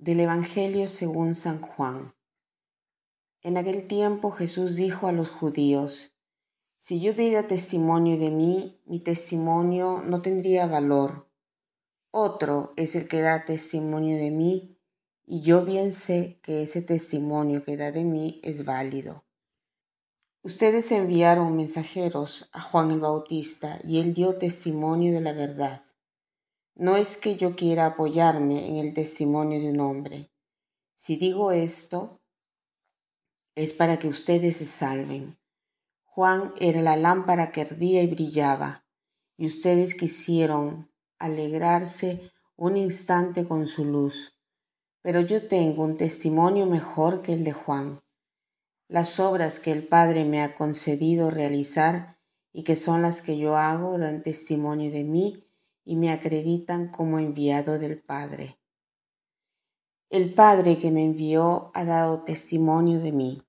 Del Evangelio según San Juan. En aquel tiempo Jesús dijo a los judíos, Si yo diera testimonio de mí, mi testimonio no tendría valor. Otro es el que da testimonio de mí, y yo bien sé que ese testimonio que da de mí es válido. Ustedes enviaron mensajeros a Juan el Bautista, y él dio testimonio de la verdad. No es que yo quiera apoyarme en el testimonio de un hombre. Si digo esto, es para que ustedes se salven. Juan era la lámpara que ardía y brillaba, y ustedes quisieron alegrarse un instante con su luz. Pero yo tengo un testimonio mejor que el de Juan. Las obras que el Padre me ha concedido realizar y que son las que yo hago dan testimonio de mí y me acreditan como enviado del Padre. El Padre que me envió ha dado testimonio de mí.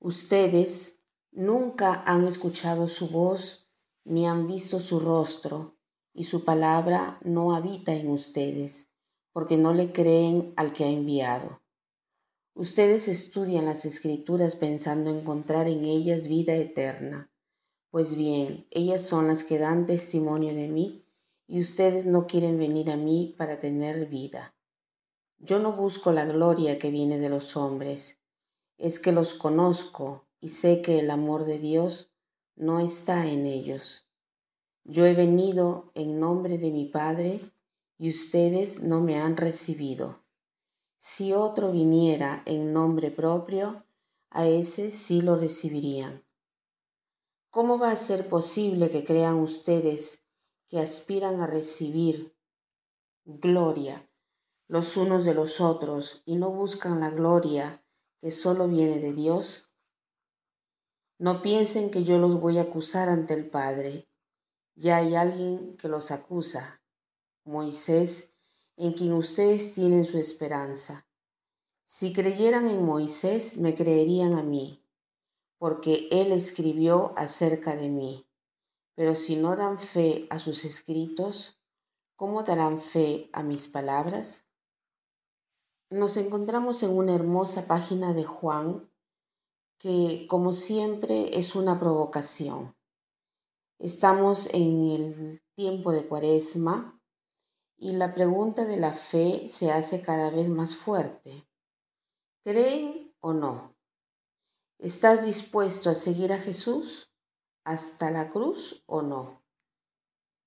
Ustedes nunca han escuchado su voz ni han visto su rostro, y su palabra no habita en ustedes, porque no le creen al que ha enviado. Ustedes estudian las escrituras pensando encontrar en ellas vida eterna. Pues bien, ellas son las que dan testimonio de mí y ustedes no quieren venir a mí para tener vida. Yo no busco la gloria que viene de los hombres, es que los conozco y sé que el amor de Dios no está en ellos. Yo he venido en nombre de mi Padre y ustedes no me han recibido. Si otro viniera en nombre propio, a ese sí lo recibirían. ¿Cómo va a ser posible que crean ustedes que aspiran a recibir gloria los unos de los otros y no buscan la gloria que solo viene de Dios? No piensen que yo los voy a acusar ante el Padre. Ya hay alguien que los acusa, Moisés, en quien ustedes tienen su esperanza. Si creyeran en Moisés, me creerían a mí, porque él escribió acerca de mí. Pero si no dan fe a sus escritos, ¿cómo darán fe a mis palabras? Nos encontramos en una hermosa página de Juan que, como siempre, es una provocación. Estamos en el tiempo de Cuaresma y la pregunta de la fe se hace cada vez más fuerte. ¿Creen o no? ¿Estás dispuesto a seguir a Jesús? Hasta la cruz o no?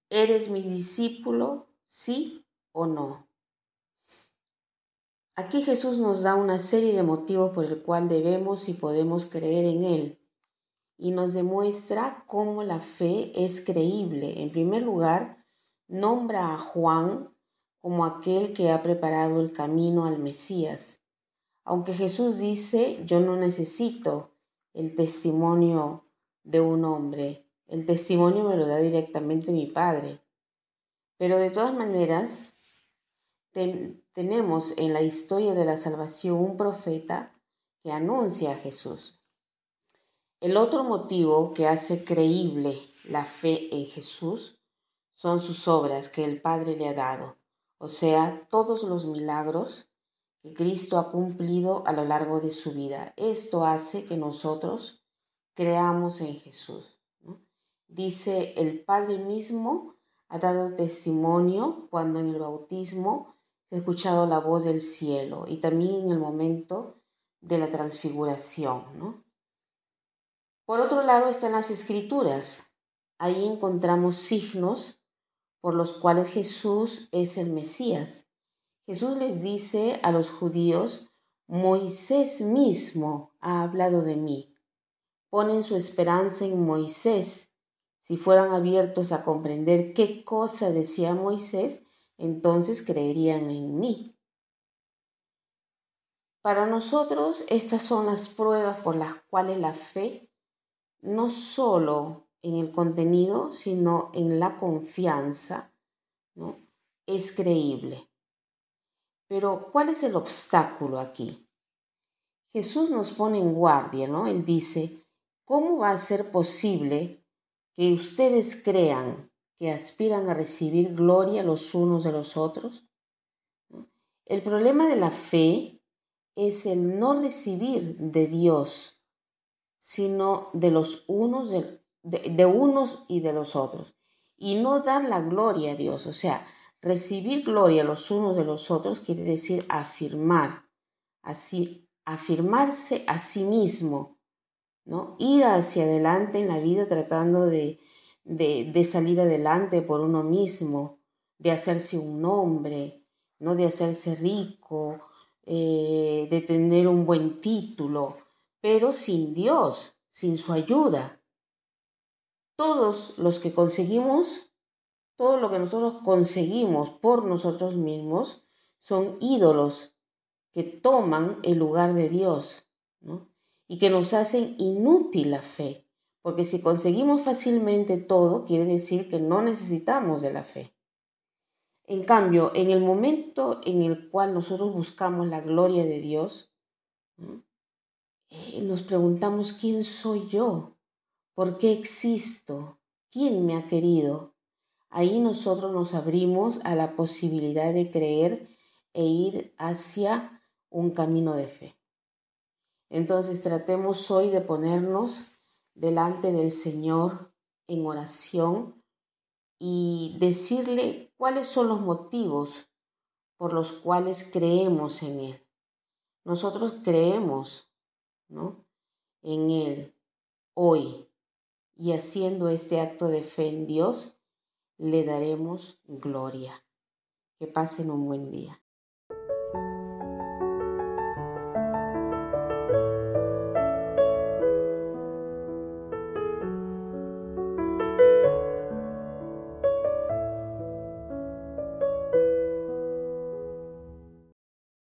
¿Eres mi discípulo, sí o no? Aquí Jesús nos da una serie de motivos por el cual debemos y podemos creer en Él y nos demuestra cómo la fe es creíble. En primer lugar, nombra a Juan como aquel que ha preparado el camino al Mesías. Aunque Jesús dice, yo no necesito el testimonio de un hombre. El testimonio me lo da directamente mi padre. Pero de todas maneras, tenemos en la historia de la salvación un profeta que anuncia a Jesús. El otro motivo que hace creíble la fe en Jesús son sus obras que el Padre le ha dado, o sea, todos los milagros que Cristo ha cumplido a lo largo de su vida. Esto hace que nosotros creamos en Jesús. Dice, el Padre mismo ha dado testimonio cuando en el bautismo se ha escuchado la voz del cielo y también en el momento de la transfiguración. Por otro lado están las escrituras. Ahí encontramos signos por los cuales Jesús es el Mesías. Jesús les dice a los judíos, Moisés mismo ha hablado de mí ponen su esperanza en Moisés. Si fueran abiertos a comprender qué cosa decía Moisés, entonces creerían en mí. Para nosotros estas son las pruebas por las cuales la fe, no solo en el contenido, sino en la confianza, ¿no? es creíble. Pero ¿cuál es el obstáculo aquí? Jesús nos pone en guardia, ¿no? Él dice, ¿Cómo va a ser posible que ustedes crean que aspiran a recibir gloria los unos de los otros? El problema de la fe es el no recibir de Dios, sino de los unos, de, de unos y de los otros, y no dar la gloria a Dios. O sea, recibir gloria los unos de los otros quiere decir afirmar, así, afirmarse a sí mismo, ¿no? Ir hacia adelante en la vida tratando de, de, salir adelante por uno mismo, de hacerse un nombre, ¿no? De hacerse rico, eh, de tener un buen título, pero sin Dios, sin su ayuda. Todos los que conseguimos, todo lo que nosotros conseguimos por nosotros mismos, son ídolos que toman el lugar de Dios, ¿no? Y que nos hacen inútil la fe, porque si conseguimos fácilmente todo, quiere decir que no necesitamos de la fe. En cambio, en el momento en el cual nosotros buscamos la gloria de Dios, eh, nos preguntamos quién soy yo, por qué existo, quién me ha querido. Ahí nosotros nos abrimos a la posibilidad de creer e ir hacia un camino de fe. Entonces tratemos hoy de ponernos delante del Señor en oración y decirle cuáles son los motivos por los cuales creemos en Él. Nosotros creemos ¿no? en Él hoy y haciendo este acto de fe en Dios, le daremos gloria. Que pasen un buen día.